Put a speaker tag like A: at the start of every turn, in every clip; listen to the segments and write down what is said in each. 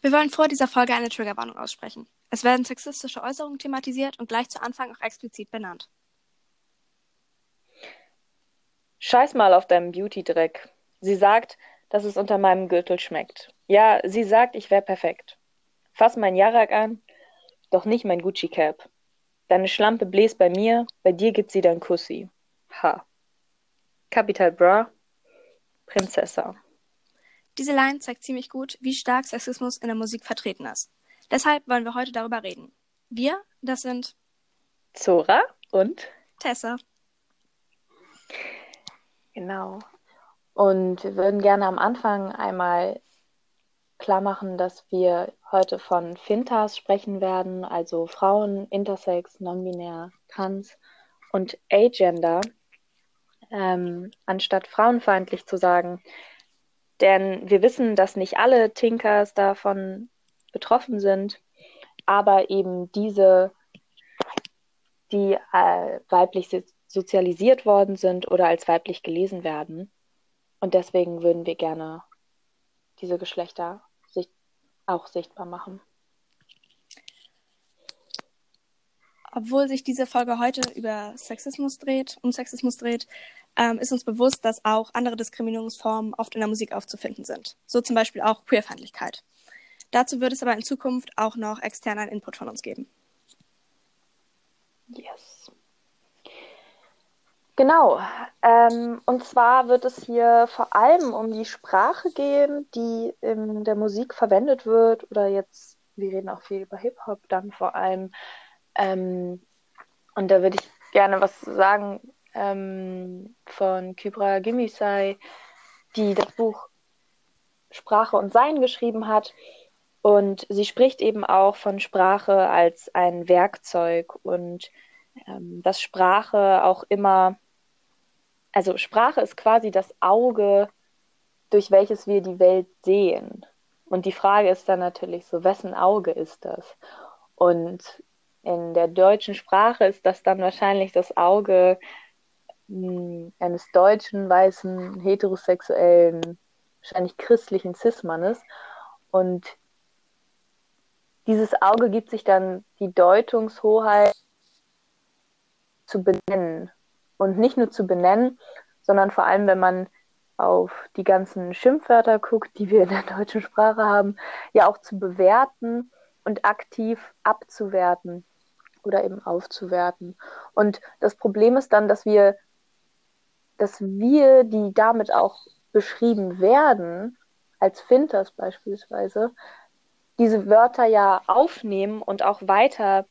A: Wir wollen vor dieser Folge eine Triggerwarnung aussprechen. Es werden sexistische Äußerungen thematisiert und gleich zu Anfang auch explizit benannt.
B: Scheiß mal auf deinem Beauty-Dreck. Sie sagt, dass es unter meinem Gürtel schmeckt. Ja, sie sagt, ich wäre perfekt. Fass mein Jarak an, doch nicht mein Gucci-Cap. Deine Schlampe bläst bei mir, bei dir gibt sie dein Kussi. Ha. Capital Bra, Prinzessa.
A: Diese Line zeigt ziemlich gut, wie stark Sexismus in der Musik vertreten ist. Deshalb wollen wir heute darüber reden. Wir, das sind
B: Zora und
A: Tessa.
B: Genau. Und wir würden gerne am Anfang einmal klar machen, dass wir heute von Fintas sprechen werden, also Frauen, Intersex, Nonbinär, Trans und Agender, ähm, anstatt frauenfeindlich zu sagen. Denn wir wissen, dass nicht alle Tinkers davon betroffen sind, aber eben diese, die äh, weiblich sozialisiert worden sind oder als weiblich gelesen werden. Und deswegen würden wir gerne diese Geschlechter sich auch sichtbar machen.
A: Obwohl sich diese Folge heute über Sexismus dreht, um Sexismus dreht, ähm, ist uns bewusst, dass auch andere Diskriminierungsformen oft in der Musik aufzufinden sind. So zum Beispiel auch Queerfeindlichkeit. Dazu wird es aber in Zukunft auch noch externen Input von uns geben.
B: Yes. Genau. Ähm, und zwar wird es hier vor allem um die Sprache gehen, die in der Musik verwendet wird. Oder jetzt, wir reden auch viel über Hip-Hop dann vor allem. Ähm, und da würde ich gerne was sagen ähm, von Kybra Gimisai, die das Buch Sprache und Sein geschrieben hat. Und sie spricht eben auch von Sprache als ein Werkzeug und ähm, dass Sprache auch immer, also Sprache ist quasi das Auge, durch welches wir die Welt sehen. Und die Frage ist dann natürlich so, wessen Auge ist das? Und in der deutschen Sprache ist das dann wahrscheinlich das Auge eines deutschen, weißen, heterosexuellen, wahrscheinlich christlichen Cis-Mannes. Und dieses Auge gibt sich dann die Deutungshoheit zu benennen. Und nicht nur zu benennen, sondern vor allem, wenn man auf die ganzen Schimpfwörter guckt, die wir in der deutschen Sprache haben, ja auch zu bewerten und aktiv abzuwerten oder eben aufzuwerten. Und das Problem ist dann, dass wir dass wir, die damit auch beschrieben werden, als Finters beispielsweise, diese Wörter ja aufnehmen und auch weiter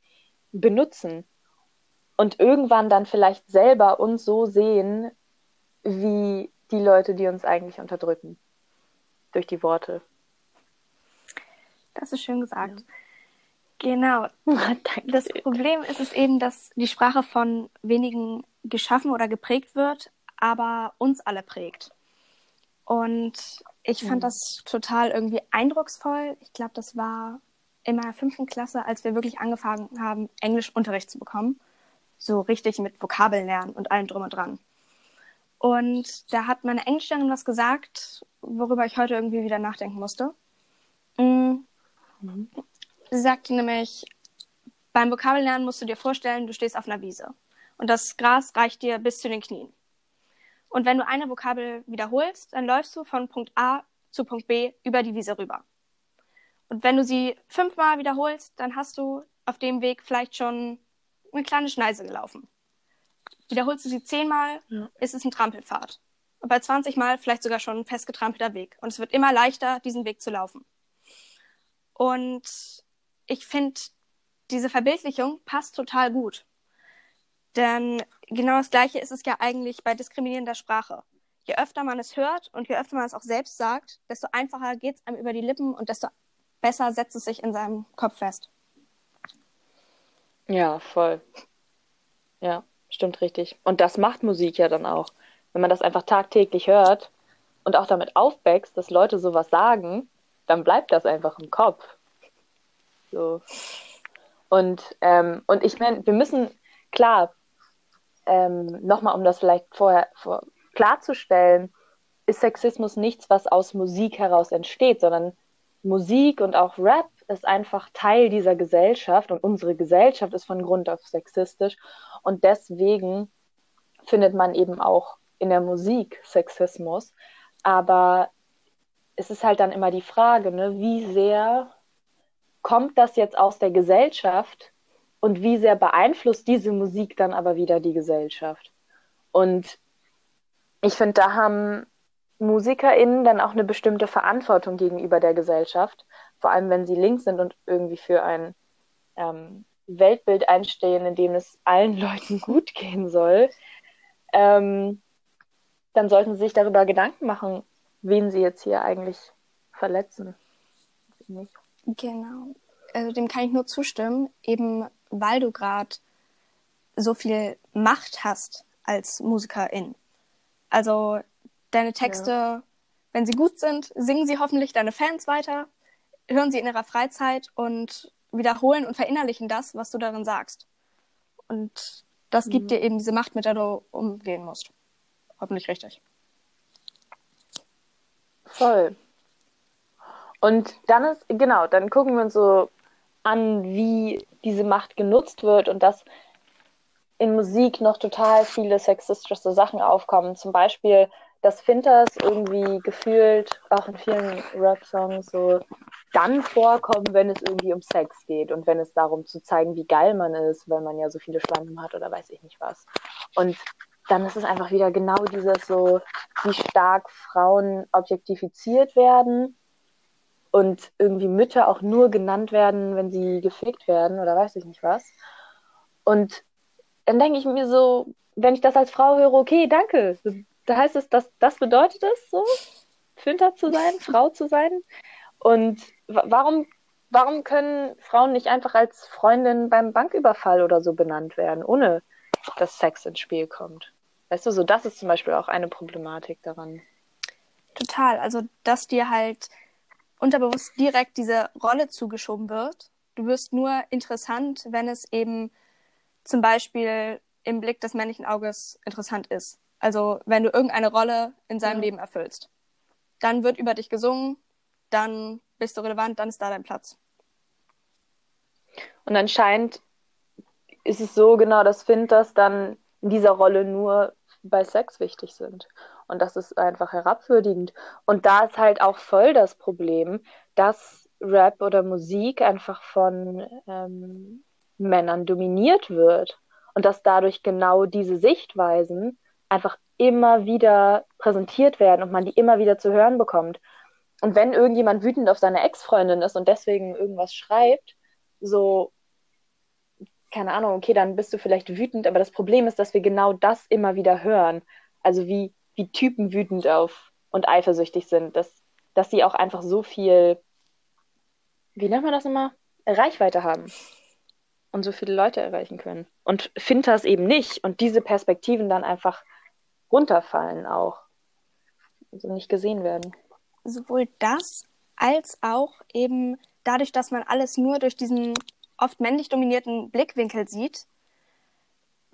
B: benutzen und irgendwann dann vielleicht selber uns so sehen, wie die Leute, die uns eigentlich unterdrücken. Durch die Worte.
A: Das ist schön gesagt. Ja. Genau. das Problem ist es eben, dass die Sprache von wenigen geschaffen oder geprägt wird, aber uns alle prägt. Und ich fand das total irgendwie eindrucksvoll. Ich glaube, das war in meiner fünften Klasse, als wir wirklich angefangen haben, Englischunterricht zu bekommen. So richtig mit Vokabeln lernen und allem drum und dran. Und da hat meine Englischlehrerin was gesagt, worüber ich heute irgendwie wieder nachdenken musste. Mhm. Sie sagte nämlich, beim Vokabellernen musst du dir vorstellen, du stehst auf einer Wiese. Und das Gras reicht dir bis zu den Knien. Und wenn du eine Vokabel wiederholst, dann läufst du von Punkt A zu Punkt B über die Wiese rüber. Und wenn du sie fünfmal wiederholst, dann hast du auf dem Weg vielleicht schon eine kleine Schneise gelaufen. Wiederholst du sie zehnmal, ja. ist es ein Trampelpfad. Und bei 20 Mal vielleicht sogar schon ein festgetrampelter Weg. Und es wird immer leichter, diesen Weg zu laufen. Und ich finde, diese Verbildlichung passt total gut. Denn genau das Gleiche ist es ja eigentlich bei diskriminierender Sprache. Je öfter man es hört und je öfter man es auch selbst sagt, desto einfacher geht es einem über die Lippen und desto besser setzt es sich in seinem Kopf fest.
B: Ja, voll. Ja, stimmt richtig. Und das macht Musik ja dann auch. Wenn man das einfach tagtäglich hört und auch damit aufwächst, dass Leute sowas sagen, dann bleibt das einfach im Kopf. So. Und, ähm, und ich meine, wir müssen, klar, ähm, nochmal, um das vielleicht vorher vor, klarzustellen, ist Sexismus nichts, was aus Musik heraus entsteht, sondern Musik und auch Rap ist einfach Teil dieser Gesellschaft und unsere Gesellschaft ist von Grund auf sexistisch und deswegen findet man eben auch in der Musik Sexismus. Aber es ist halt dann immer die Frage, ne, wie sehr kommt das jetzt aus der Gesellschaft und wie sehr beeinflusst diese Musik dann aber wieder die Gesellschaft? Und ich finde, da haben MusikerInnen dann auch eine bestimmte Verantwortung gegenüber der Gesellschaft, vor allem wenn sie links sind und irgendwie für ein ähm, Weltbild einstehen, in dem es allen Leuten gut gehen soll, ähm, dann sollten sie sich darüber Gedanken machen, wen sie jetzt hier eigentlich verletzen.
A: Genau. Also dem kann ich nur zustimmen, eben weil du gerade so viel Macht hast als Musikerin. Also deine Texte, ja. wenn sie gut sind, singen sie hoffentlich deine Fans weiter, hören sie in ihrer Freizeit und wiederholen und verinnerlichen das, was du darin sagst. Und das gibt mhm. dir eben diese Macht, mit der du umgehen musst. Hoffentlich richtig.
B: Voll. Und dann ist, genau, dann gucken wir uns so an, wie diese Macht genutzt wird und dass in Musik noch total viele sexistische Sachen aufkommen. Zum Beispiel, dass Finters irgendwie gefühlt auch in vielen Rap-Songs so dann vorkommen, wenn es irgendwie um Sex geht und wenn es darum zu zeigen, wie geil man ist, wenn man ja so viele Schlampen hat oder weiß ich nicht was. Und dann ist es einfach wieder genau dieses so, wie stark Frauen objektifiziert werden und irgendwie Mütter auch nur genannt werden, wenn sie gefickt werden oder weiß ich nicht was. Und dann denke ich mir so, wenn ich das als Frau höre, okay, danke. Da heißt es, dass das bedeutet es so, Finter zu sein, Frau zu sein. Und warum, warum können Frauen nicht einfach als Freundin beim Banküberfall oder so benannt werden, ohne dass Sex ins Spiel kommt? Weißt du, so das ist zum Beispiel auch eine Problematik daran.
A: Total. Also, dass dir halt unterbewusst direkt diese Rolle zugeschoben wird. Du wirst nur interessant, wenn es eben zum Beispiel im Blick des männlichen Auges interessant ist. Also, wenn du irgendeine Rolle in seinem ja. Leben erfüllst. Dann wird über dich gesungen, dann bist du relevant, dann ist da dein Platz.
B: Und anscheinend ist es so genau, dass Finters dann in dieser Rolle nur bei Sex wichtig sind. Und das ist einfach herabwürdigend. Und da ist halt auch voll das Problem, dass Rap oder Musik einfach von ähm, Männern dominiert wird. Und dass dadurch genau diese Sichtweisen einfach immer wieder präsentiert werden und man die immer wieder zu hören bekommt. Und wenn irgendjemand wütend auf seine Ex-Freundin ist und deswegen irgendwas schreibt, so keine Ahnung, okay, dann bist du vielleicht wütend, aber das Problem ist, dass wir genau das immer wieder hören. Also wie, wie Typen wütend auf und eifersüchtig sind, dass, dass sie auch einfach so viel, wie nennt man das immer? Reichweite haben und so viele Leute erreichen können. Und Finters eben nicht und diese Perspektiven dann einfach runterfallen auch. Also nicht gesehen werden.
A: Sowohl das als auch eben dadurch, dass man alles nur durch diesen oft männlich dominierten Blickwinkel sieht,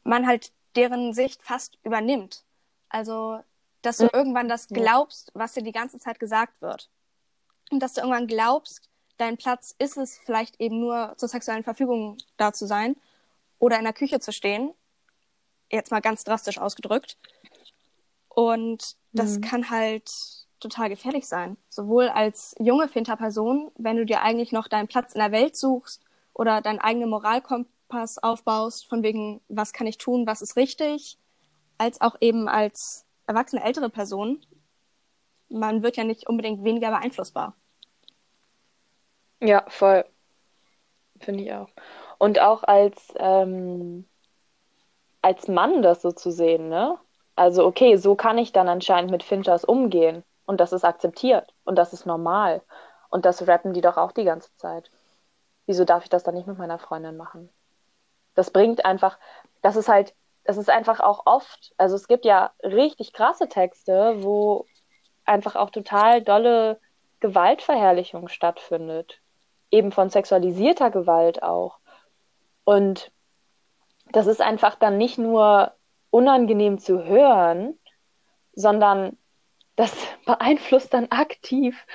A: man halt deren Sicht fast übernimmt. Also, dass du irgendwann das glaubst, was dir die ganze Zeit gesagt wird. Und dass du irgendwann glaubst, dein Platz ist es vielleicht eben nur zur sexuellen Verfügung da zu sein oder in der Küche zu stehen. Jetzt mal ganz drastisch ausgedrückt. Und das mhm. kann halt total gefährlich sein. Sowohl als junge Finterperson, wenn du dir eigentlich noch deinen Platz in der Welt suchst oder deinen eigenen Moralkompass aufbaust, von wegen, was kann ich tun, was ist richtig, als auch eben als erwachsene ältere Person. Man wird ja nicht unbedingt weniger beeinflussbar.
B: Ja, voll. Finde ich auch. Und auch als, ähm, als Mann das so zu sehen, ne? Also, okay, so kann ich dann anscheinend mit Finchers umgehen. Und das ist akzeptiert. Und das ist normal. Und das rappen die doch auch die ganze Zeit wieso darf ich das dann nicht mit meiner Freundin machen? Das bringt einfach, das ist halt, das ist einfach auch oft, also es gibt ja richtig krasse Texte, wo einfach auch total dolle Gewaltverherrlichung stattfindet. Eben von sexualisierter Gewalt auch. Und das ist einfach dann nicht nur unangenehm zu hören, sondern das beeinflusst dann aktiv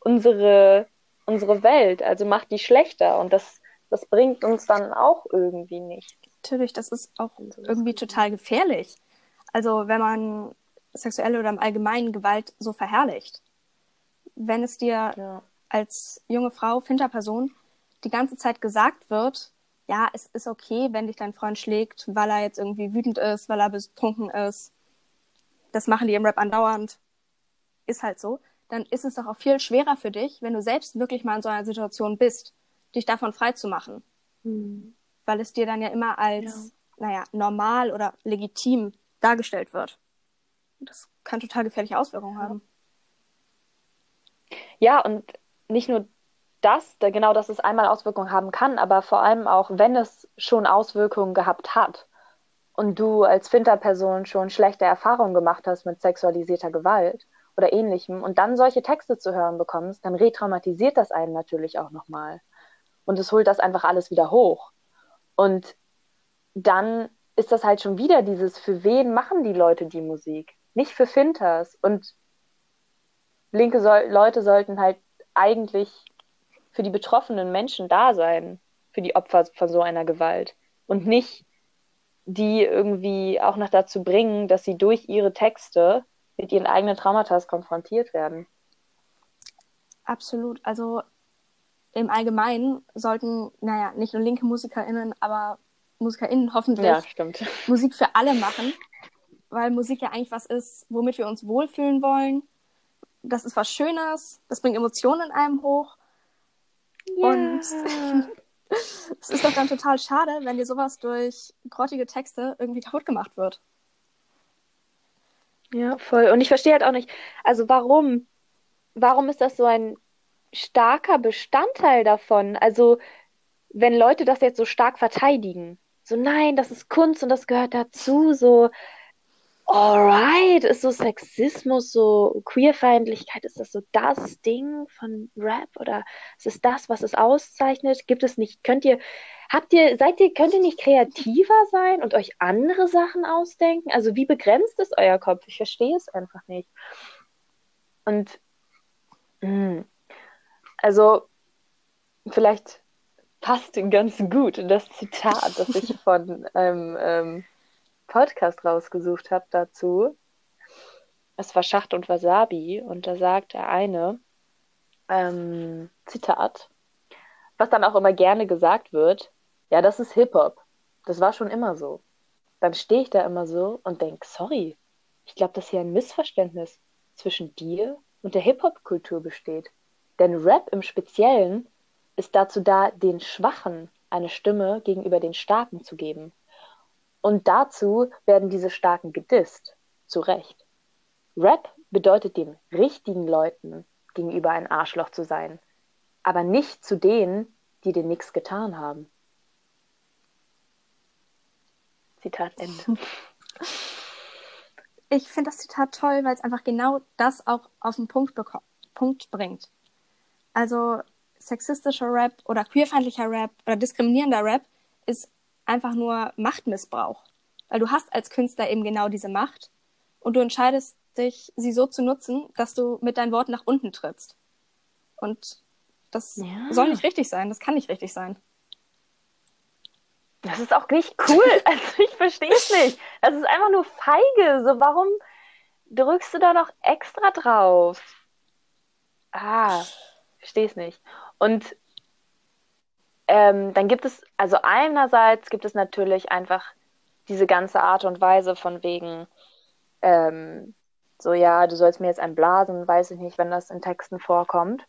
B: unsere unsere Welt, also macht die schlechter und das, das bringt uns dann auch irgendwie nicht.
A: Natürlich, das ist auch irgendwie total gefährlich. Also wenn man sexuelle oder im Allgemeinen Gewalt so verherrlicht. Wenn es dir ja. als junge Frau, Finterperson, die ganze Zeit gesagt wird, ja, es ist okay, wenn dich dein Freund schlägt, weil er jetzt irgendwie wütend ist, weil er betrunken ist. Das machen die im Rap andauernd. Ist halt so. Dann ist es doch auch viel schwerer für dich, wenn du selbst wirklich mal in so einer Situation bist, dich davon frei zu machen. Mhm. Weil es dir dann ja immer als, ja. naja, normal oder legitim dargestellt wird. Das kann total gefährliche Auswirkungen haben.
B: Ja, und nicht nur das, genau, dass es einmal Auswirkungen haben kann, aber vor allem auch, wenn es schon Auswirkungen gehabt hat und du als Finterperson schon schlechte Erfahrungen gemacht hast mit sexualisierter Gewalt oder ähnlichem und dann solche Texte zu hören bekommst, dann retraumatisiert das einen natürlich auch nochmal. Und es holt das einfach alles wieder hoch. Und dann ist das halt schon wieder dieses, für wen machen die Leute die Musik? Nicht für Finters. Und linke so Leute sollten halt eigentlich für die betroffenen Menschen da sein, für die Opfer von so einer Gewalt. Und nicht die irgendwie auch noch dazu bringen, dass sie durch ihre Texte mit ihren eigenen Traumata konfrontiert werden.
A: Absolut. Also im Allgemeinen sollten, naja, nicht nur linke MusikerInnen, aber MusikerInnen hoffentlich
B: ja,
A: Musik für alle machen. Weil Musik ja eigentlich was ist, womit wir uns wohlfühlen wollen. Das ist was Schönes, das bringt Emotionen in einem hoch. Ja. Und es ist doch dann total schade, wenn dir sowas durch grottige Texte irgendwie kaputt gemacht wird.
B: Ja, voll. Und ich verstehe halt auch nicht, also warum, warum ist das so ein starker Bestandteil davon? Also, wenn Leute das jetzt so stark verteidigen, so nein, das ist Kunst und das gehört dazu, so alright, ist so Sexismus, so Queerfeindlichkeit, ist das so das Ding von Rap oder ist es das, was es auszeichnet? Gibt es nicht, könnt ihr, habt ihr, seid ihr, könnt ihr nicht kreativer sein und euch andere Sachen ausdenken? Also wie begrenzt ist euer Kopf? Ich verstehe es einfach nicht. Und mh, hm, also vielleicht passt ganz gut das Zitat, das ich von einem ähm, Podcast rausgesucht habe dazu. Es war Schacht und Wasabi und da sagt der eine, ähm, Zitat, was dann auch immer gerne gesagt wird, ja, das ist Hip-Hop. Das war schon immer so. Dann stehe ich da immer so und denke, sorry, ich glaube, dass hier ein Missverständnis zwischen dir und der Hip-Hop-Kultur besteht. Denn Rap im Speziellen ist dazu da, den Schwachen eine Stimme gegenüber den Starken zu geben. Und dazu werden diese Starken gedisst, zu Recht. Rap bedeutet den richtigen Leuten gegenüber ein Arschloch zu sein, aber nicht zu denen, die dir nichts getan haben. Zitat Ende.
A: Ich finde das Zitat toll, weil es einfach genau das auch auf den Punkt, Punkt bringt. Also sexistischer Rap oder queerfeindlicher Rap oder diskriminierender Rap ist einfach nur Machtmissbrauch. Weil du hast als Künstler eben genau diese Macht und du entscheidest dich, sie so zu nutzen, dass du mit deinen Worten nach unten trittst. Und das ja. soll nicht richtig sein, das kann nicht richtig sein.
B: Das ist auch nicht cool. Also ich verstehe es nicht. Das ist einfach nur feige. So, warum drückst du da noch extra drauf? Ah, verstehe es nicht. Und ähm, dann gibt es, also einerseits gibt es natürlich einfach diese ganze Art und Weise von wegen, ähm, so ja, du sollst mir jetzt ein blasen, weiß ich nicht, wenn das in Texten vorkommt.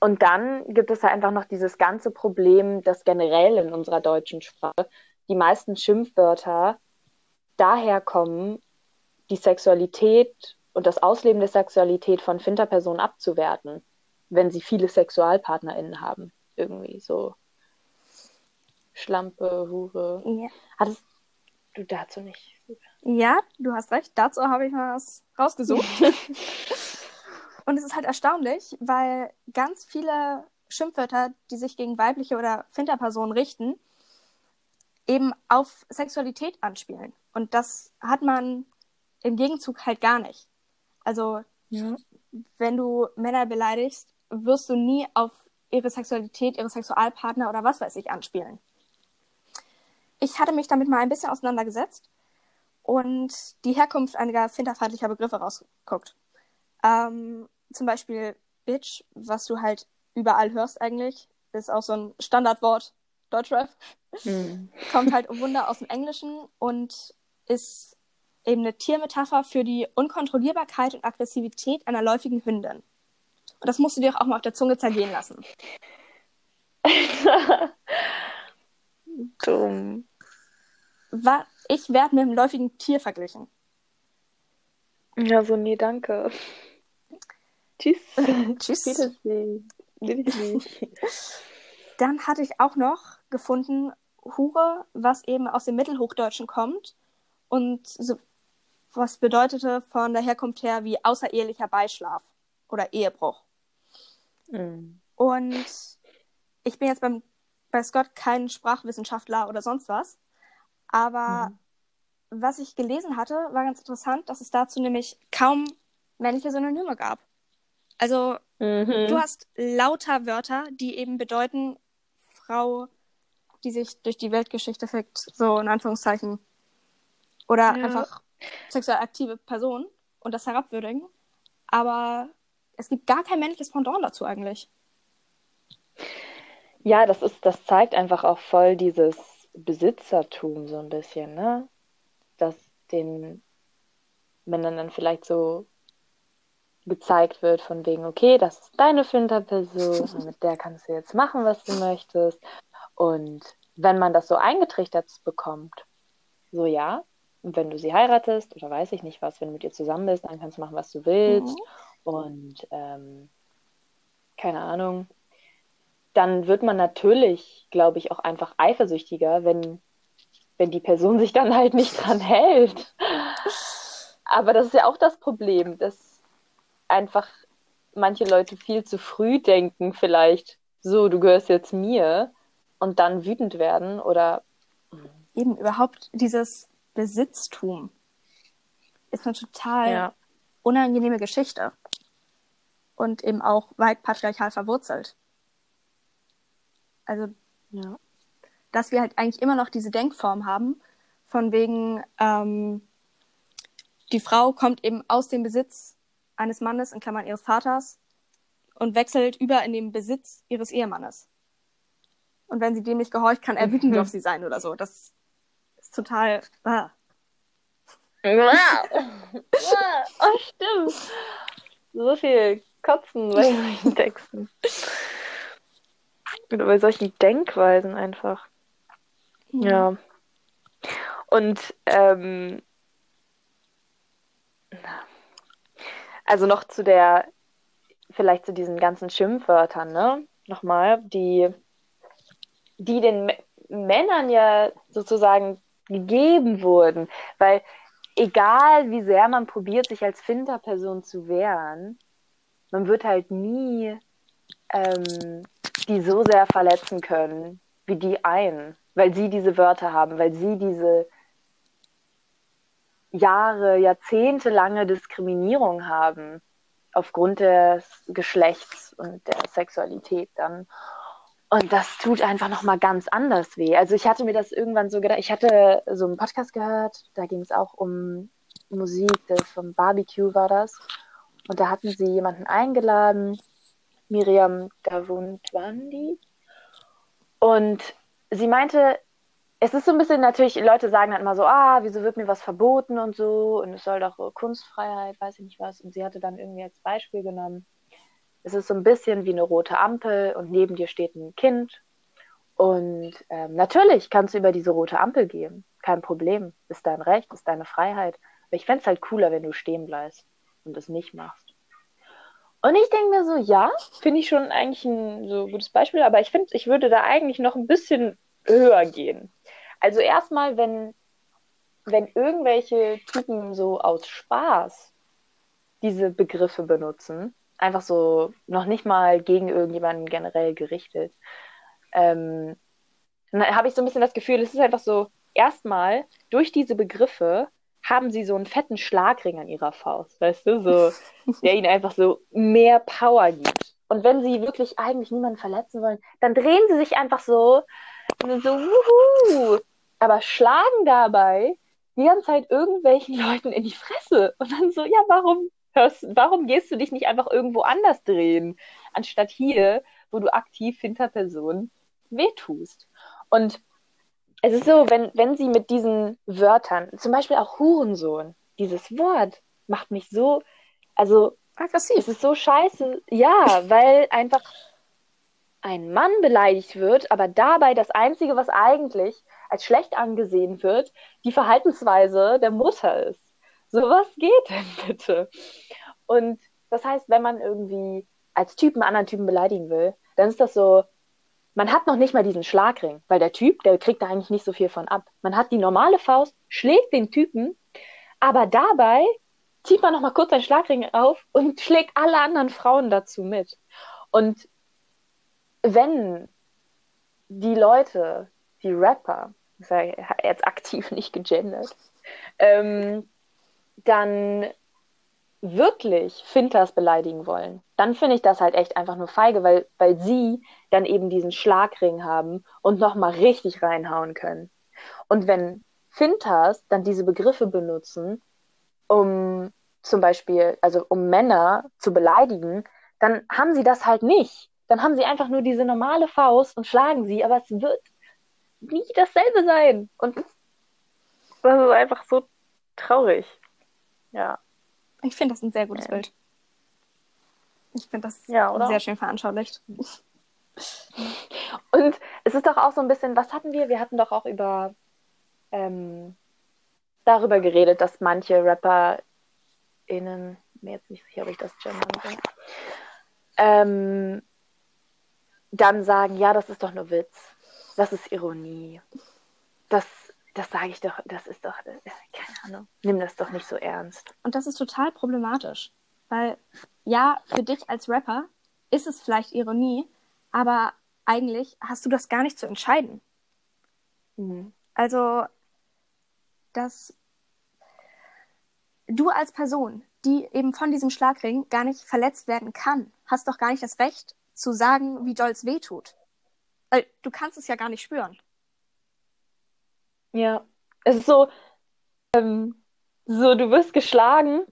B: Und dann gibt es halt einfach noch dieses ganze Problem, dass generell in unserer deutschen Sprache die meisten Schimpfwörter daher kommen, die Sexualität und das Ausleben der Sexualität von Finterpersonen abzuwerten wenn sie viele SexualpartnerInnen haben. Irgendwie so. Schlampe, Hure. Ja. Hattest du dazu nicht?
A: Ja, du hast recht. Dazu habe ich mal was rausgesucht. Und es ist halt erstaunlich, weil ganz viele Schimpfwörter, die sich gegen weibliche oder Finterpersonen richten, eben auf Sexualität anspielen. Und das hat man im Gegenzug halt gar nicht. Also, ja. wenn du Männer beleidigst, wirst du nie auf ihre Sexualität, ihre Sexualpartner oder was weiß ich anspielen. Ich hatte mich damit mal ein bisschen auseinandergesetzt und die Herkunft einiger finterfeindlicher Begriffe rausgeguckt. Ähm, zum Beispiel Bitch, was du halt überall hörst eigentlich, ist auch so ein Standardwort Deutschrap. Mhm. Kommt halt um Wunder aus dem Englischen und ist eben eine Tiermetapher für die Unkontrollierbarkeit und Aggressivität einer läufigen Hündin. Und das musst du dir auch mal auf der Zunge zergehen lassen.
B: Dumm.
A: Ich werde mit einem läufigen Tier verglichen.
B: Ja, so, nee, danke. Tschüss.
A: Tschüss. Dann hatte ich auch noch gefunden Hure, was eben aus dem Mittelhochdeutschen kommt und so, was bedeutete von der Herkunft her wie außerehelicher Beischlaf oder Ehebruch. Mhm. Und ich bin jetzt beim, bei Scott kein Sprachwissenschaftler oder sonst was, aber mhm. was ich gelesen hatte, war ganz interessant, dass es dazu nämlich kaum männliche Synonyme gab. Also mhm. du hast lauter Wörter, die eben bedeuten Frau, die sich durch die Weltgeschichte fickt, so in Anführungszeichen. Oder ja. einfach sexuell aktive Person und das herabwürdigen. Aber es gibt gar kein männliches Pendant dazu eigentlich.
B: Ja, das ist, das zeigt einfach auch voll dieses Besitzertum so ein bisschen, ne? Dass den Männern dann vielleicht so gezeigt wird von wegen, okay, das ist deine Finterperson, mit der kannst du jetzt machen, was du möchtest. Und wenn man das so eingetrichtert bekommt, so ja, und wenn du sie heiratest oder weiß ich nicht was, wenn du mit ihr zusammen bist, dann kannst du machen, was du willst. Mhm. Und ähm, keine Ahnung, dann wird man natürlich, glaube ich, auch einfach eifersüchtiger, wenn, wenn die Person sich dann halt nicht dran hält. Aber das ist ja auch das Problem, dass einfach manche Leute viel zu früh denken, vielleicht, so, du gehörst jetzt mir und dann wütend werden oder.
A: Eben überhaupt dieses Besitztum ist eine total ja. Unangenehme Geschichte und eben auch weit patriarchal verwurzelt. Also, ja. dass wir halt eigentlich immer noch diese Denkform haben, von wegen, ähm, die Frau kommt eben aus dem Besitz eines Mannes, in Klammern ihres Vaters, und wechselt über in den Besitz ihres Ehemannes. Und wenn sie dem nicht gehorcht, kann er wütend auf sie sein oder so. Das ist total. Ah.
B: oh, stimmt. So viel Kotzen bei solchen Texten. Oder bei solchen Denkweisen einfach. Ja. ja. Und ähm, also noch zu der, vielleicht zu diesen ganzen Schimpfwörtern, ne? Nochmal, die, die den M Männern ja sozusagen gegeben wurden. Weil egal wie sehr man probiert, sich als Finterperson zu wehren, man wird halt nie ähm, die so sehr verletzen können wie die einen, weil sie diese Wörter haben, weil sie diese Jahre, Jahrzehnte lange Diskriminierung haben aufgrund des Geschlechts und der Sexualität dann. Und das tut einfach nochmal ganz anders weh. Also ich hatte mir das irgendwann so gedacht, ich hatte so einen Podcast gehört, da ging es auch um Musik, das vom Barbecue war das. Und da hatten sie jemanden eingeladen, Miriam Davundwandi. Und sie meinte, es ist so ein bisschen natürlich, Leute sagen dann immer so, ah, wieso wird mir was verboten und so und es soll doch Kunstfreiheit, weiß ich nicht was. Und sie hatte dann irgendwie als Beispiel genommen, es ist so ein bisschen wie eine rote Ampel und neben dir steht ein Kind. Und ähm, natürlich kannst du über diese rote Ampel gehen, kein Problem, ist dein Recht, ist deine Freiheit. Aber ich fände es halt cooler, wenn du stehen bleibst und es nicht machst. Und ich denke mir so, ja, finde ich schon eigentlich ein so gutes Beispiel, aber ich finde, ich würde da eigentlich noch ein bisschen höher gehen. Also erstmal, wenn, wenn irgendwelche Typen so aus Spaß diese Begriffe benutzen, einfach so noch nicht mal gegen irgendjemanden generell gerichtet, ähm, dann habe ich so ein bisschen das Gefühl, es ist einfach so, erstmal durch diese Begriffe haben sie so einen fetten Schlagring an ihrer Faust, weißt du, so, der ihnen einfach so mehr Power gibt. Und wenn sie wirklich eigentlich niemanden verletzen wollen, dann drehen sie sich einfach so, so, wuhu, aber schlagen dabei die ganze Zeit irgendwelchen Leuten in die Fresse. Und dann so, ja, warum hörst, warum gehst du dich nicht einfach irgendwo anders drehen, anstatt hier, wo du aktiv hinter Personen wehtust? Und es ist so, wenn, wenn sie mit diesen Wörtern, zum Beispiel auch Hurensohn, dieses Wort macht mich so, also
A: aggressiv.
B: Es ist so scheiße, ja, weil einfach ein Mann beleidigt wird, aber dabei das Einzige, was eigentlich als schlecht angesehen wird, die Verhaltensweise der Mutter ist. So was geht denn bitte? Und das heißt, wenn man irgendwie als Typ einen anderen Typen beleidigen will, dann ist das so, man hat noch nicht mal diesen Schlagring, weil der Typ, der kriegt da eigentlich nicht so viel von ab. Man hat die normale Faust, schlägt den Typen, aber dabei zieht man noch mal kurz seinen Schlagring auf und schlägt alle anderen Frauen dazu mit. Und wenn die Leute, die Rapper, ich sage jetzt aktiv nicht gegendert, ähm, dann wirklich Finters beleidigen wollen, dann finde ich das halt echt einfach nur feige, weil, weil sie dann eben diesen Schlagring haben und nochmal richtig reinhauen können. Und wenn Finters dann diese Begriffe benutzen, um zum Beispiel, also um Männer zu beleidigen, dann haben sie das halt nicht. Dann haben sie einfach nur diese normale Faust und schlagen sie, aber es wird nie dasselbe sein. Und das ist einfach so traurig. Ja.
A: Ich finde das ein sehr gutes ja. Bild. Ich finde das ja, sehr schön veranschaulicht.
B: Und es ist doch auch so ein bisschen, was hatten wir? Wir hatten doch auch über ähm, darüber geredet, dass manche RapperInnen, mir jetzt nicht sicher, ob ich das gendern soll, ähm, dann sagen, ja, das ist doch nur Witz. Das ist Ironie. Das das sage ich doch, das ist doch, äh, keine Ahnung, nimm das doch nicht so ernst.
A: Und das ist total problematisch, weil ja, für dich als Rapper ist es vielleicht Ironie, aber eigentlich hast du das gar nicht zu entscheiden. Mhm. Also, dass du als Person, die eben von diesem Schlagring gar nicht verletzt werden kann, hast doch gar nicht das Recht zu sagen, wie doll es weh tut. Weil du kannst es ja gar nicht spüren.
B: Ja. Es ist so, ähm, so, du wirst geschlagen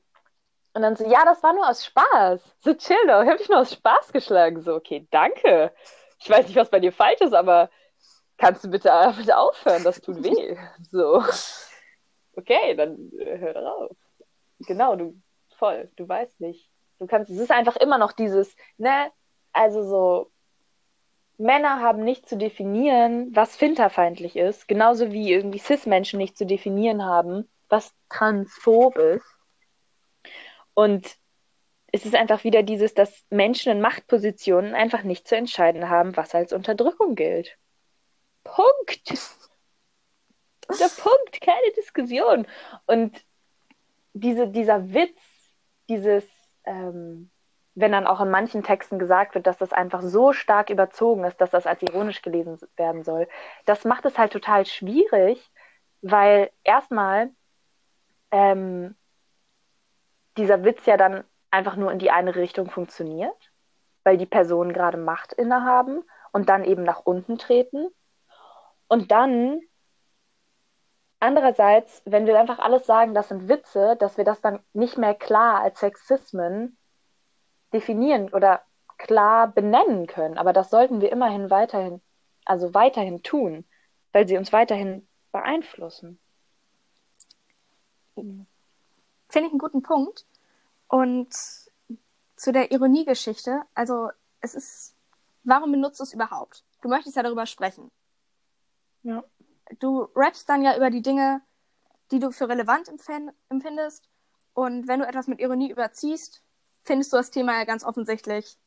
B: und dann so, ja, das war nur aus Spaß. So, chill doch, ich hab dich nur aus Spaß geschlagen. So, okay, danke. Ich weiß nicht, was bei dir falsch ist, aber kannst du bitte, bitte aufhören, das tut weh. So. Okay, dann äh, hör drauf. Genau, du, voll, du weißt nicht. Du kannst, es ist einfach immer noch dieses, ne, also so, Männer haben nicht zu definieren, was finterfeindlich ist, genauso wie irgendwie Cis-Menschen nicht zu definieren haben, was transphob ist. Und es ist einfach wieder dieses, dass Menschen in Machtpositionen einfach nicht zu entscheiden haben, was als Unterdrückung gilt. Punkt. Der Punkt, keine Diskussion. Und diese, dieser Witz, dieses, ähm, wenn dann auch in manchen Texten gesagt wird, dass das einfach so stark überzogen ist, dass das als ironisch gelesen werden soll, das macht es halt total schwierig, weil erstmal ähm, dieser Witz ja dann einfach nur in die eine Richtung funktioniert, weil die Personen gerade Macht innehaben und dann eben nach unten treten. Und dann andererseits, wenn wir einfach alles sagen, das sind Witze, dass wir das dann nicht mehr klar als Sexismen definieren oder klar benennen können. Aber das sollten wir immerhin weiterhin, also weiterhin tun, weil sie uns weiterhin beeinflussen.
A: Finde ich einen guten Punkt. Und zu der Ironiegeschichte, also es ist, warum benutzt du es überhaupt? Du möchtest ja darüber sprechen.
B: Ja.
A: Du rappst dann ja über die Dinge, die du für relevant empfindest. Und wenn du etwas mit Ironie überziehst, findest du das Thema ja ganz offensichtlich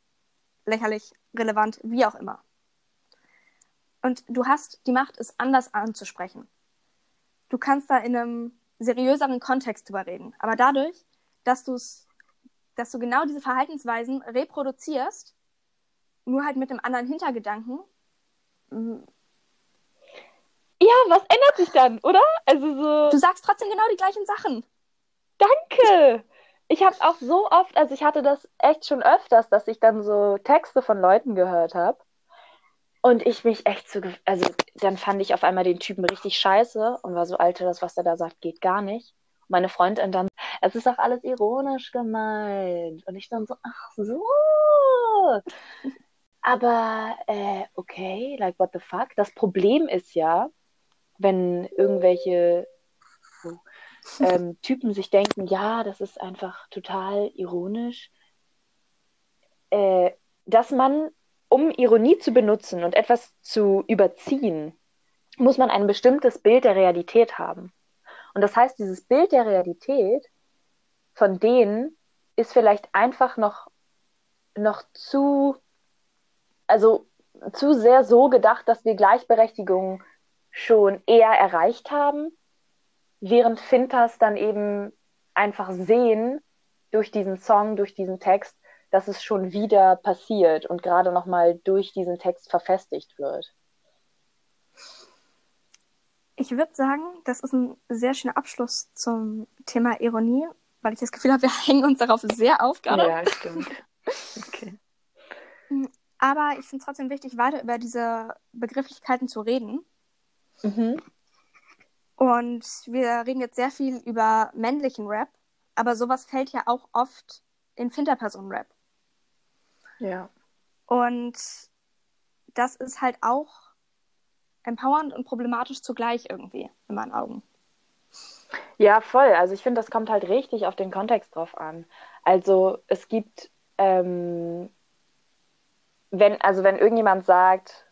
A: lächerlich, relevant, wie auch immer. Und du hast die Macht, es anders anzusprechen. Du kannst da in einem seriöseren Kontext drüber reden. Aber dadurch, dass du dass du genau diese Verhaltensweisen reproduzierst, nur halt mit einem anderen Hintergedanken.
B: Ja, was ändert sich dann, oder? Also so.
A: Du sagst trotzdem genau die gleichen Sachen.
B: Danke! Ich habe auch so oft, also ich hatte das echt schon öfters, dass ich dann so Texte von Leuten gehört habe. Und ich mich echt so, also dann fand ich auf einmal den Typen richtig scheiße und war so, Alter, das, was er da sagt, geht gar nicht. Und meine Freundin dann, es ist doch alles ironisch gemeint. Und ich dann so, ach so. Aber, äh, okay, like, what the fuck? Das Problem ist ja, wenn irgendwelche ähm, Typen sich denken, ja, das ist einfach total ironisch, äh, dass man, um Ironie zu benutzen und etwas zu überziehen, muss man ein bestimmtes Bild der Realität haben. Und das heißt, dieses Bild der Realität von denen ist vielleicht einfach noch, noch zu, also zu sehr so gedacht, dass wir Gleichberechtigung schon eher erreicht haben während Fintas dann eben einfach sehen durch diesen Song, durch diesen Text, dass es schon wieder passiert und gerade nochmal durch diesen Text verfestigt wird.
A: Ich würde sagen, das ist ein sehr schöner Abschluss zum Thema Ironie, weil ich das Gefühl habe, wir hängen uns darauf sehr auf gerade.
B: Ja, stimmt. Okay.
A: Aber ich finde es trotzdem wichtig, weiter über diese Begrifflichkeiten zu reden. Mhm. Und wir reden jetzt sehr viel über männlichen Rap, aber sowas fällt ja auch oft in Finterpersonen-Rap.
B: Ja.
A: Und das ist halt auch empowernd und problematisch zugleich irgendwie, in meinen Augen.
B: Ja, voll. Also ich finde, das kommt halt richtig auf den Kontext drauf an. Also es gibt, ähm, wenn, also wenn irgendjemand sagt,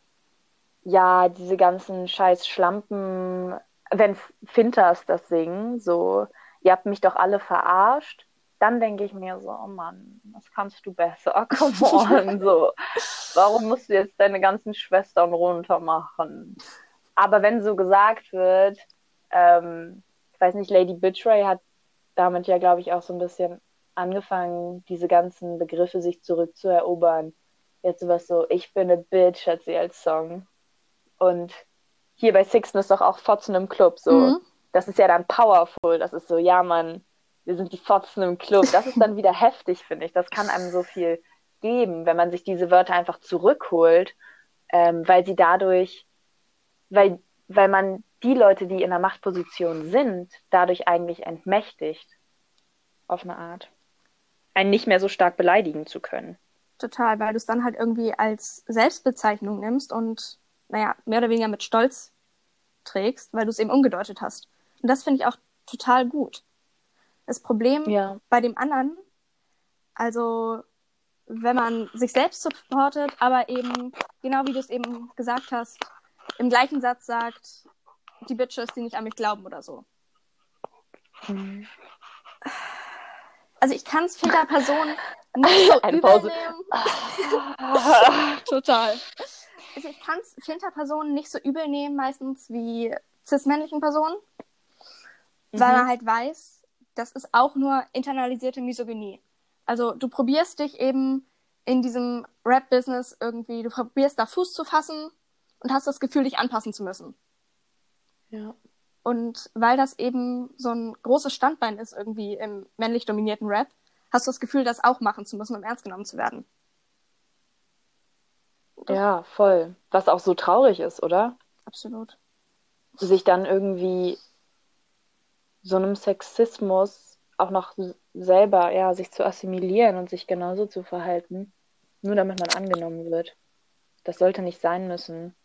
B: ja, diese ganzen scheiß Schlampen wenn Finters das singen, so, ihr habt mich doch alle verarscht, dann denke ich mir so, oh Mann, das kannst du besser, come on, so. Warum musst du jetzt deine ganzen Schwestern runter machen? Aber wenn so gesagt wird, ähm, ich weiß nicht, Lady Bitchray hat damit ja, glaube ich, auch so ein bisschen angefangen, diese ganzen Begriffe sich zurückzuerobern. Jetzt sowas so, ich bin eine Bitch, hat sie als Song. Und hier bei Sixten ist doch auch Fotzen im Club. So, mhm. das ist ja dann powerful. Das ist so, ja, Mann, wir sind die Fotzen im Club. Das ist dann wieder heftig, finde ich. Das kann einem so viel geben, wenn man sich diese Wörter einfach zurückholt, ähm, weil sie dadurch, weil, weil man die Leute, die in der Machtposition sind, dadurch eigentlich entmächtigt. Auf eine Art. Einen nicht mehr so stark beleidigen zu können.
A: Total, weil du es dann halt irgendwie als Selbstbezeichnung nimmst und naja, mehr oder weniger mit Stolz trägst, weil du es eben umgedeutet hast. Und das finde ich auch total gut. Das Problem ja. bei dem anderen, also wenn man sich selbst supportet, aber eben, genau wie du es eben gesagt hast, im gleichen Satz sagt, die Bitches, die nicht an mich glauben oder so. Mhm. Also ich kann es vieler Personen nicht so Eine Pause. Total also ich kann es Flinter-Personen nicht so übel nehmen, meistens wie cis-männlichen Personen, mhm. weil man halt weiß, das ist auch nur internalisierte Misogynie. Also du probierst dich eben in diesem Rap-Business irgendwie, du probierst da Fuß zu fassen und hast das Gefühl, dich anpassen zu müssen.
B: Ja.
A: Und weil das eben so ein großes Standbein ist irgendwie im männlich dominierten Rap, hast du das Gefühl, das auch machen zu müssen, um ernst genommen zu werden.
B: Ja, voll. Was auch so traurig ist, oder?
A: Absolut.
B: Sich dann irgendwie so einem Sexismus auch noch selber, ja, sich zu assimilieren und sich genauso zu verhalten, nur damit man angenommen wird. Das sollte nicht sein müssen.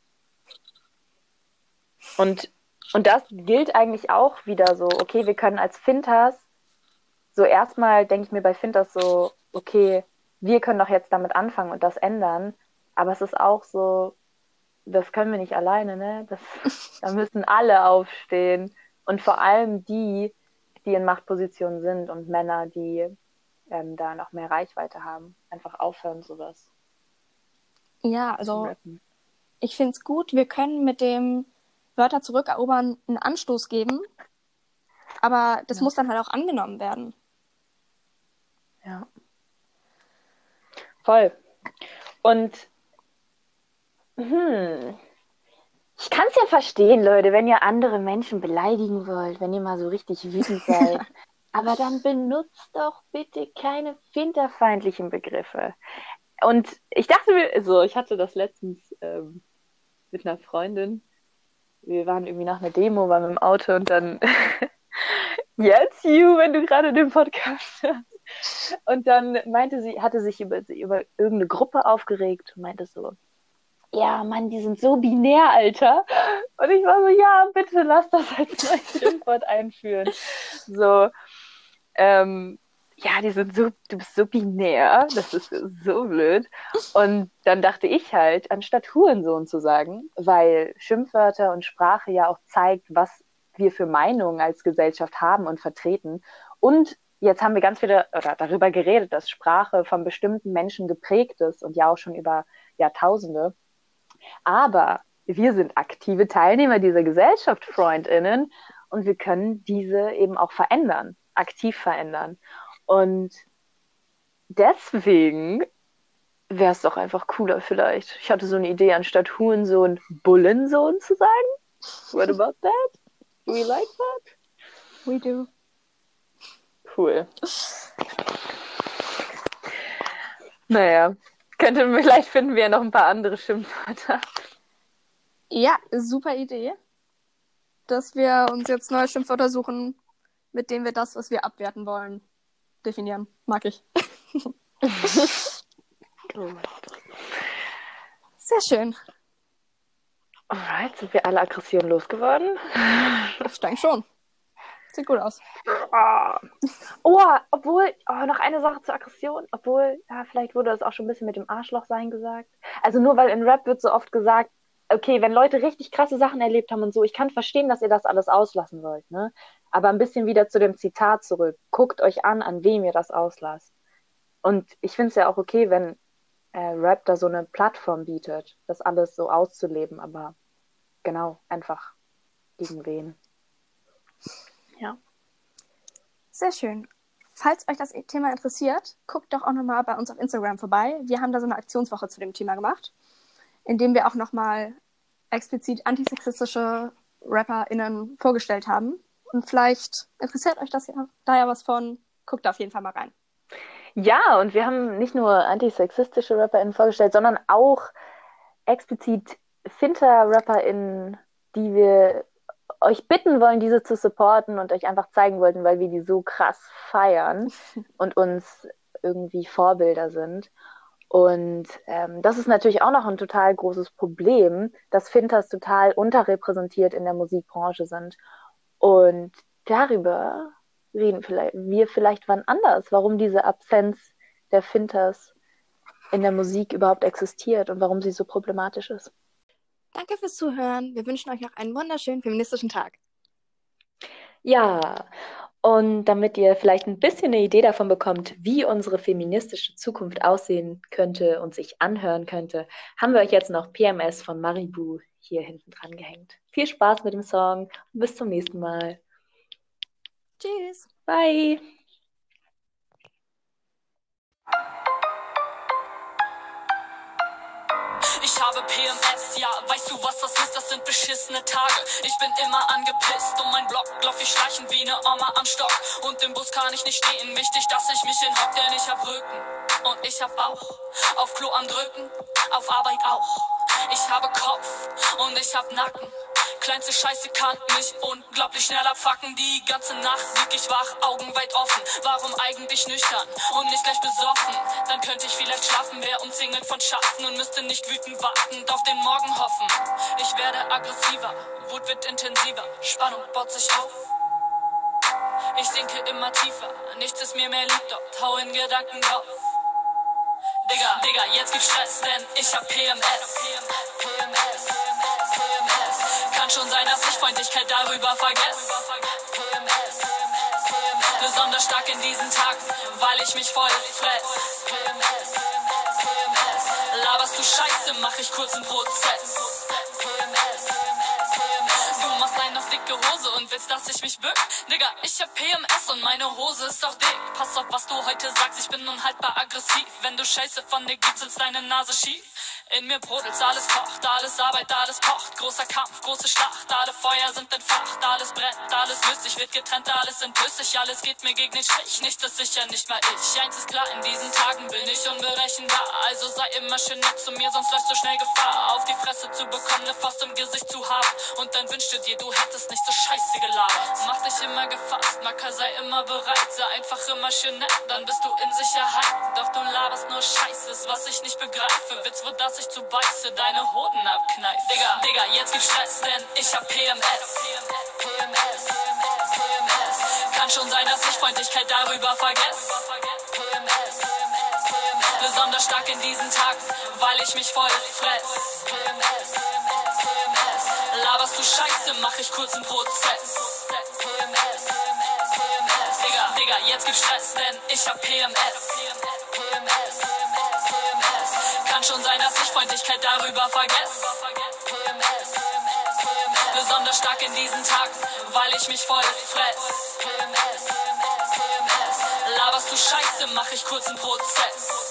B: Und, und das gilt eigentlich auch wieder so, okay, wir können als Fintas, so erstmal denke ich mir bei Fintas so, okay, wir können doch jetzt damit anfangen und das ändern. Aber es ist auch so, das können wir nicht alleine, ne? Das, da müssen alle aufstehen. Und vor allem die, die in Machtpositionen sind und Männer, die ähm, da noch mehr Reichweite haben. Einfach aufhören, sowas.
A: Ja, also ich finde es gut, wir können mit dem Wörter zurückerobern einen Anstoß geben, aber das ja. muss dann halt auch angenommen werden.
B: Ja. Voll. Und hm. Ich kann es ja verstehen, Leute, wenn ihr andere Menschen beleidigen wollt, wenn ihr mal so richtig wütend seid. Aber dann benutzt doch bitte keine finterfeindlichen Begriffe. Und ich dachte mir, so, ich hatte das letztens ähm, mit einer Freundin. Wir waren irgendwie nach einer Demo, waren im Auto und dann jetzt you, wenn du gerade den Podcast hörst. Und dann meinte sie, hatte sich über, über irgendeine Gruppe aufgeregt und meinte so, ja, Mann, die sind so binär, Alter. Und ich war so, ja, bitte lass das als neues Schimpfwort einführen. So, ähm, ja, die sind so, du bist so binär, das ist so blöd. Und dann dachte ich halt, anstatt Hurensohn zu sagen, weil Schimpfwörter und Sprache ja auch zeigt, was wir für Meinungen als Gesellschaft haben und vertreten. Und jetzt haben wir ganz viele oder darüber geredet, dass Sprache von bestimmten Menschen geprägt ist und ja auch schon über Jahrtausende. Aber wir sind aktive Teilnehmer dieser Gesellschaft, Freundinnen, und wir können diese eben auch verändern, aktiv verändern. Und deswegen wäre es doch einfach cooler vielleicht. Ich hatte so eine Idee, anstatt Hurensohn Bullensohn zu sagen. What about that? Do we like that?
A: We do.
B: Cool. Naja, könnte, vielleicht finden wir ja noch ein paar andere Schimpfwörter.
A: Ja, super Idee. Dass wir uns jetzt neue Schimpfwörter suchen, mit denen wir das, was wir abwerten wollen, definieren. Mag ich. Sehr schön.
B: Alright, sind wir alle Aggressionen losgeworden?
A: Ich denke schon. Sieht gut aus.
B: Oh, oh obwohl, oh, noch eine Sache zur Aggression, obwohl, ja, vielleicht wurde das auch schon ein bisschen mit dem Arschloch sein gesagt. Also nur weil in Rap wird so oft gesagt, okay, wenn Leute richtig krasse Sachen erlebt haben und so, ich kann verstehen, dass ihr das alles auslassen wollt, ne? Aber ein bisschen wieder zu dem Zitat zurück. Guckt euch an, an wem ihr das auslasst. Und ich finde es ja auch okay, wenn äh, Rap da so eine Plattform bietet, das alles so auszuleben, aber genau, einfach gegen wen.
A: Ja. Sehr schön. Falls euch das Thema interessiert, guckt doch auch nochmal bei uns auf Instagram vorbei. Wir haben da so eine Aktionswoche zu dem Thema gemacht, in dem wir auch nochmal explizit antisexistische RapperInnen vorgestellt haben. Und vielleicht interessiert euch das ja, da ja was von. Guckt da auf jeden Fall mal rein.
B: Ja, und wir haben nicht nur antisexistische RapperInnen vorgestellt, sondern auch explizit Finter-RapperInnen, die wir euch bitten wollen, diese zu supporten und euch einfach zeigen wollten, weil wir die so krass feiern und uns irgendwie Vorbilder sind. Und ähm, das ist natürlich auch noch ein total großes Problem, dass Finters total unterrepräsentiert in der Musikbranche sind. Und darüber reden vielleicht, wir vielleicht wann anders, warum diese Absenz der Finters in der Musik überhaupt existiert und warum sie so problematisch ist.
A: Danke fürs Zuhören. Wir wünschen euch noch einen wunderschönen feministischen Tag.
B: Ja, und damit ihr vielleicht ein bisschen eine Idee davon bekommt, wie unsere feministische Zukunft aussehen könnte und sich anhören könnte, haben wir euch jetzt noch PMS von Maribu hier hinten dran gehängt. Viel Spaß mit dem Song und bis zum nächsten Mal.
A: Tschüss.
B: Bye.
C: Habe PMS, ja, weißt du, was das ist? Das sind beschissene Tage. Ich bin immer angepisst. Um mein Block lauf ich schleichend wie ne Oma am Stock. Und im Bus kann ich nicht stehen. Wichtig, dass ich mich hinhock, denn ich hab Rücken. Und ich hab Bauch. Auf Klo am Drücken, auf Arbeit auch. Ich habe Kopf und ich hab Nacken. Kleinste Scheiße kann mich unglaublich schnell abfacken. Die ganze Nacht lieg ich wach, Augen weit offen. Warum eigentlich nüchtern und nicht gleich besoffen? Dann könnte ich vielleicht schlafen, wär umzingelt von Schatten und müsste nicht wütend wartend auf den Morgen hoffen. Ich werde aggressiver, Wut wird intensiver, Spannung baut sich auf. Ich sinke immer tiefer, nichts ist mir mehr lieb, dort hau in Gedanken drauf. Digga, Digga, jetzt gibt's Stress, denn ich hab PMS. PMS, PMS. Kann schon sein, dass ich Freundlichkeit darüber vergesse. Besonders stark in diesen Tagen, weil ich mich voll fress. Laberst du Scheiße, mach ich kurzen Prozess. Du machst hast dicke Hose und willst, dass ich mich bück? Digga, ich hab PMS und meine Hose ist doch dick. Pass auf, was du heute sagst, ich bin unhaltbar aggressiv. Wenn du Scheiße von dir gibst, ist deine Nase schief. In mir brodelt's, alles kocht, alles Arbeit, alles pocht. Großer Kampf, große Schlacht, alle Feuer sind entfacht, alles brennt, alles löst wird getrennt, alles entlöslich, alles geht mir gegen den Strich. Nichts ist sicher, nicht mal ich. Eins ist klar, in diesen Tagen bin ich unberechenbar. Also sei immer schön nett zu mir, sonst läufst du schnell Gefahr. Auf die Fresse zu bekommen, ne Faust im Gesicht zu haben. Und dann wünschst du dir, du hättest nicht so scheiße gelabert. Mach dich immer gefasst, Macker, sei immer bereit. Sei einfach immer schön nett, dann bist du in Sicherheit. Doch du laberst nur Scheißes, was ich nicht begreife. Witz wird, dass ich zu beiße, deine Hoden abkneif. Digga, Digga, jetzt gibt's Stress, denn ich hab PMS. PMS, PMS. Kann schon sein, dass ich Freundlichkeit darüber vergesse. PMS, PMS. Besonders stark in diesen Tagen, weil ich mich voll fress. PMS, PMS. Laberst du Scheiße, mach ich kurz einen Prozess. Jetzt gibt's Stress, denn ich hab PMS. PMS, PMS. Kann schon sein, dass ich Freundlichkeit darüber vergesse. PMS. Besonders stark in diesen Tagen, weil ich mich voll fress. PMS. Laberst du Scheiße, mach ich kurz einen Prozess.